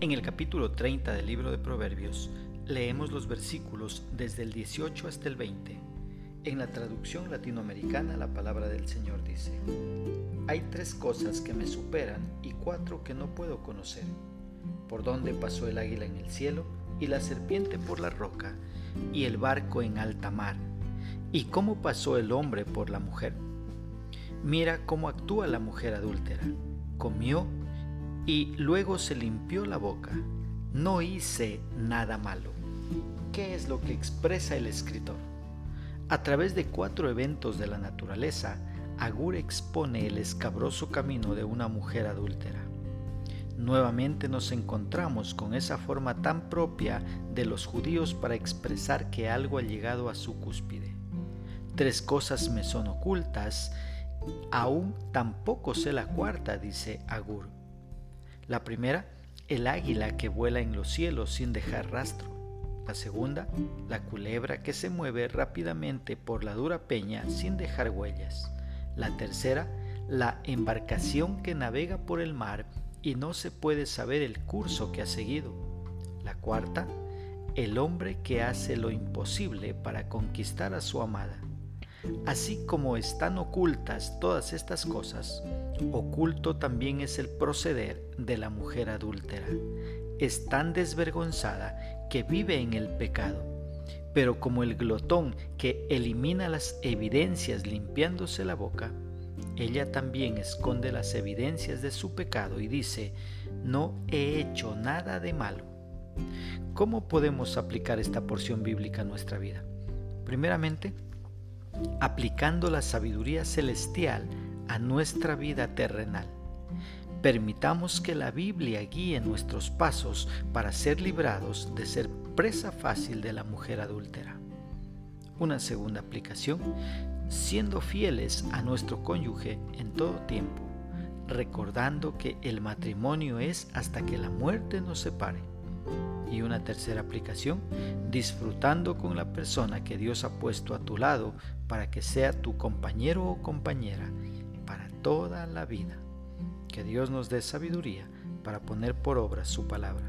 En el capítulo 30 del libro de Proverbios leemos los versículos desde el 18 hasta el 20. En la traducción latinoamericana la palabra del Señor dice, Hay tres cosas que me superan y cuatro que no puedo conocer. Por dónde pasó el águila en el cielo y la serpiente por la roca y el barco en alta mar. ¿Y cómo pasó el hombre por la mujer? Mira cómo actúa la mujer adúltera. Comió y luego se limpió la boca. No hice nada malo. ¿Qué es lo que expresa el escritor? A través de cuatro eventos de la naturaleza, Agur expone el escabroso camino de una mujer adúltera. Nuevamente nos encontramos con esa forma tan propia de los judíos para expresar que algo ha llegado a su cúspide. Tres cosas me son ocultas, aún tampoco sé la cuarta, dice Agur. La primera, el águila que vuela en los cielos sin dejar rastro. La segunda, la culebra que se mueve rápidamente por la dura peña sin dejar huellas. La tercera, la embarcación que navega por el mar y no se puede saber el curso que ha seguido. La cuarta, el hombre que hace lo imposible para conquistar a su amada. Así como están ocultas todas estas cosas, Oculto también es el proceder de la mujer adúltera. Es tan desvergonzada que vive en el pecado. Pero como el glotón que elimina las evidencias limpiándose la boca, ella también esconde las evidencias de su pecado y dice, no he hecho nada de malo. ¿Cómo podemos aplicar esta porción bíblica a nuestra vida? Primeramente, aplicando la sabiduría celestial a nuestra vida terrenal. Permitamos que la Biblia guíe nuestros pasos para ser librados de ser presa fácil de la mujer adúltera. Una segunda aplicación, siendo fieles a nuestro cónyuge en todo tiempo, recordando que el matrimonio es hasta que la muerte nos separe. Y una tercera aplicación, disfrutando con la persona que Dios ha puesto a tu lado para que sea tu compañero o compañera toda la vida. Que Dios nos dé sabiduría para poner por obra su palabra.